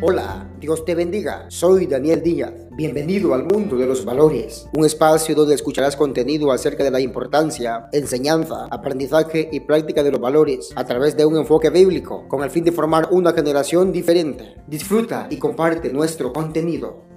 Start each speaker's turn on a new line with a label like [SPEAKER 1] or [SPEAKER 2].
[SPEAKER 1] Hola, Dios te bendiga. Soy Daniel Díaz. Bienvenido al mundo de los valores, un espacio donde escucharás contenido acerca de la importancia, enseñanza, aprendizaje y práctica de los valores a través de un enfoque bíblico con el fin de formar una generación diferente. Disfruta y comparte nuestro contenido.